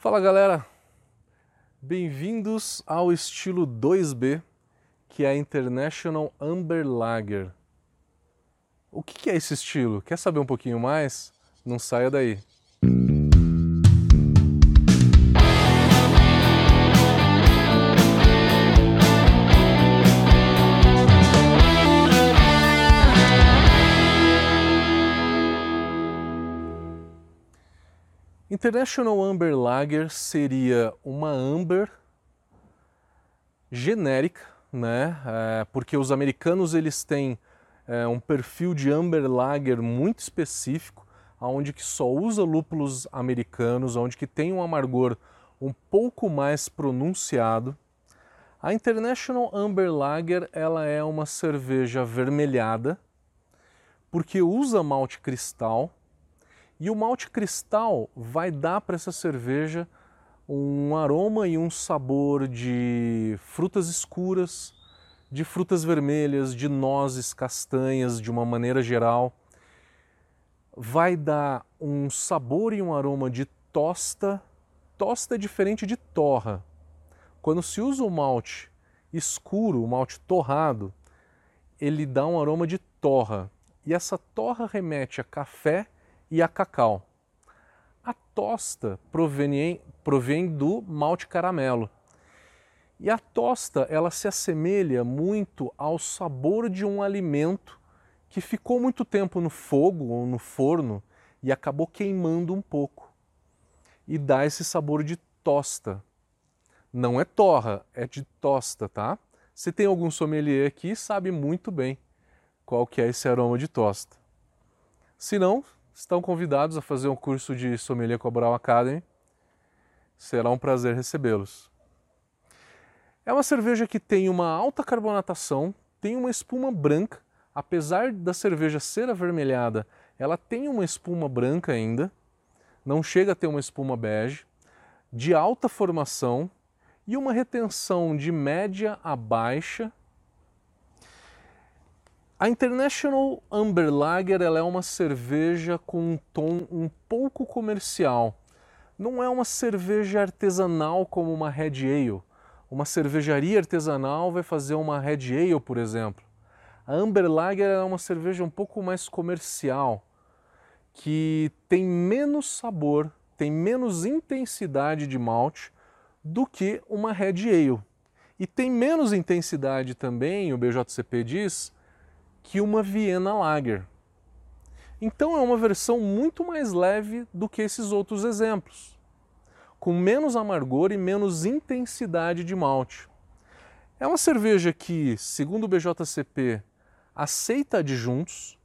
Fala galera, bem-vindos ao estilo 2B, que é a International Amber Lager. O que é esse estilo? Quer saber um pouquinho mais? Não saia daí. International Amber Lager seria uma amber genérica, né? É, porque os americanos eles têm é, um perfil de amber lager muito específico, onde que só usa lúpulos americanos, onde que tem um amargor um pouco mais pronunciado. A International Amber Lager ela é uma cerveja avermelhada porque usa malte cristal e o malte cristal vai dar para essa cerveja um aroma e um sabor de frutas escuras, de frutas vermelhas, de nozes, castanhas, de uma maneira geral. Vai dar um sabor e um aroma de tosta. Tosta é diferente de torra. Quando se usa o malte escuro, o malte torrado, ele dá um aroma de torra. E essa torra remete a café e a cacau. A tosta provém, provém do malte caramelo. E a tosta, ela se assemelha muito ao sabor de um alimento que ficou muito tempo no fogo ou no forno e acabou queimando um pouco. E dá esse sabor de tosta. Não é torra, é de tosta, tá? Se tem algum sommelier aqui, sabe muito bem qual que é esse aroma de tosta. Se não, estão convidados a fazer um curso de Sommelier Cobral Academy. Será um prazer recebê-los. É uma cerveja que tem uma alta carbonatação, tem uma espuma branca, apesar da cerveja ser avermelhada, ela tem uma espuma branca ainda, não chega a ter uma espuma bege, de alta formação e uma retenção de média a baixa a International Amber Lager ela é uma cerveja com um tom um pouco comercial. Não é uma cerveja artesanal como uma Red Ale. Uma cervejaria artesanal vai fazer uma Red Ale, por exemplo. A Amber Lager é uma cerveja um pouco mais comercial, que tem menos sabor, tem menos intensidade de malte do que uma Red Ale. E tem menos intensidade também, o BJCP diz, que uma Viena Lager. Então é uma versão muito mais leve do que esses outros exemplos, com menos amargor e menos intensidade de malte. É uma cerveja que, segundo o BJCP, aceita adjuntos,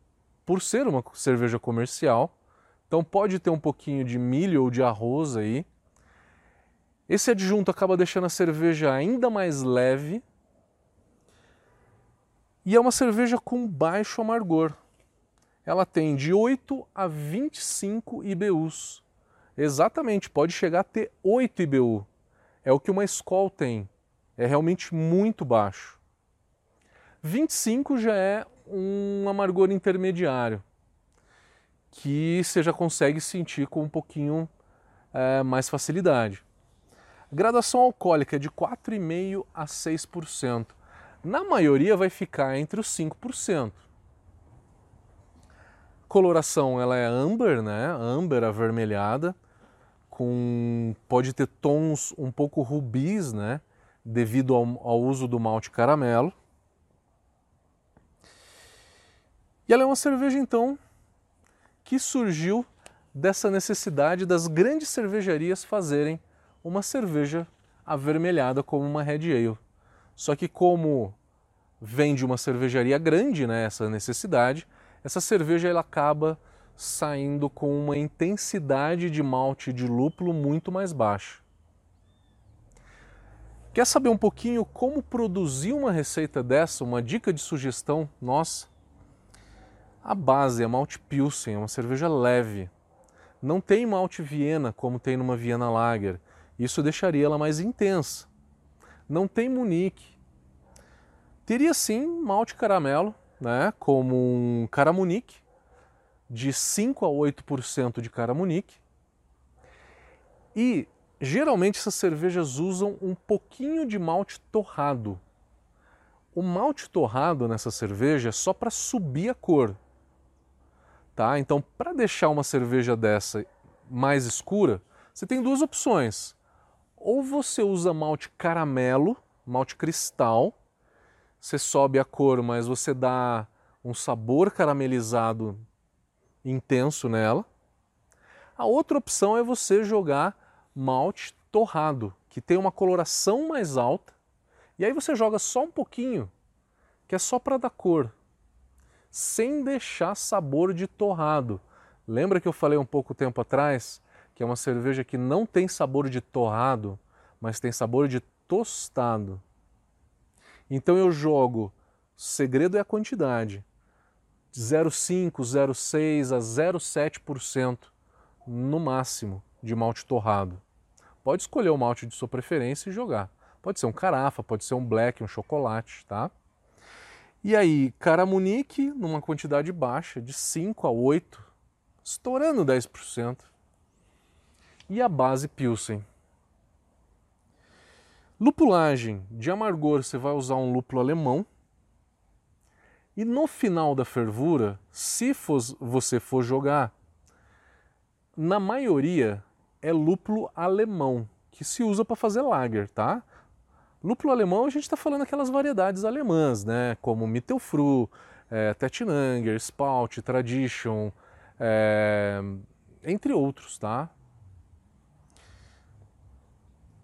por ser uma cerveja comercial, então pode ter um pouquinho de milho ou de arroz aí. Esse adjunto acaba deixando a cerveja ainda mais leve e é uma cerveja com baixo amargor. Ela tem de 8 a 25 IBUs. Exatamente, pode chegar a ter 8 IBU. É o que uma Skol tem. É realmente muito baixo. 25 já é um amargor intermediário, que você já consegue sentir com um pouquinho é, mais facilidade. A graduação alcoólica é de 4,5% a 6% na maioria vai ficar entre os 5%. Coloração ela é amber, né? Amber avermelhada, com pode ter tons um pouco rubis, né? Devido ao, ao uso do malte caramelo. E ela é uma cerveja então que surgiu dessa necessidade das grandes cervejarias fazerem uma cerveja avermelhada como uma Red Ale. Só que como vem de uma cervejaria grande, né, essa necessidade, essa cerveja ela acaba saindo com uma intensidade de malte de lúpulo muito mais baixa. Quer saber um pouquinho como produzir uma receita dessa, uma dica de sugestão nossa? A base é malte Pilsen, é uma cerveja leve. Não tem malte Viena como tem numa Viena Lager. Isso deixaria ela mais intensa não tem Munique. Teria sim malte caramelo, né, como um caramunique, de 5 a 8% de caramunique. E Geralmente essas cervejas usam um pouquinho de malte torrado. O malte torrado nessa cerveja é só para subir a cor. Tá? Então, para deixar uma cerveja dessa mais escura, você tem duas opções. Ou você usa malte caramelo, malte cristal, você sobe a cor, mas você dá um sabor caramelizado intenso nela. A outra opção é você jogar malte torrado, que tem uma coloração mais alta, e aí você joga só um pouquinho, que é só para dar cor, sem deixar sabor de torrado. Lembra que eu falei um pouco tempo atrás que é uma cerveja que não tem sabor de torrado, mas tem sabor de tostado. Então eu jogo, o segredo é a quantidade, de 0,5, 0,6 a 0,7% no máximo de malte torrado. Pode escolher o malte de sua preferência e jogar. Pode ser um carafa, pode ser um black, um chocolate, tá? E aí, caramunique numa quantidade baixa, de 5 a 8, estourando 10%. E a base Pilsen. Lupulagem de amargor, você vai usar um lúpulo alemão. E no final da fervura, se for, você for jogar, na maioria é lúpulo alemão, que se usa para fazer lager, tá? Lúpulo alemão a gente está falando aquelas variedades alemãs, né? Como Mittelfru, é, Tettnanger, Spalt, Tradition, é, entre outros, tá?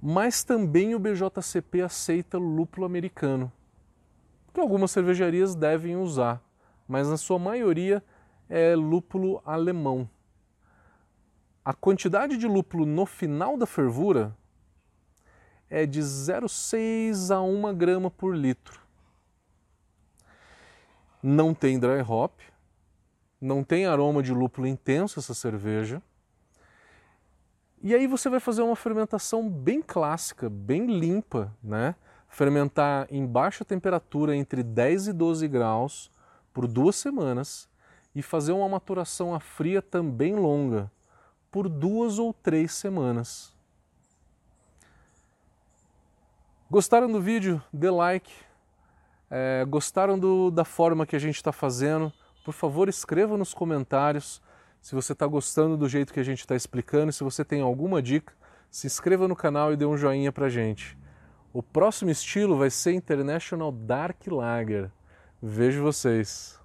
Mas também o BJCP aceita lúpulo americano, que algumas cervejarias devem usar, mas na sua maioria é lúpulo alemão. A quantidade de lúpulo no final da fervura é de 0,6 a 1 grama por litro. Não tem dry hop, não tem aroma de lúpulo intenso essa cerveja e aí você vai fazer uma fermentação bem clássica, bem limpa, né? Fermentar em baixa temperatura entre 10 e 12 graus por duas semanas e fazer uma maturação a fria também longa por duas ou três semanas. Gostaram do vídeo? Dê like. É, gostaram do, da forma que a gente está fazendo? Por favor, escreva nos comentários se você está gostando do jeito que a gente está explicando, se você tem alguma dica, se inscreva no canal e dê um joinha para gente. O próximo estilo vai ser International Dark Lager. Vejo vocês!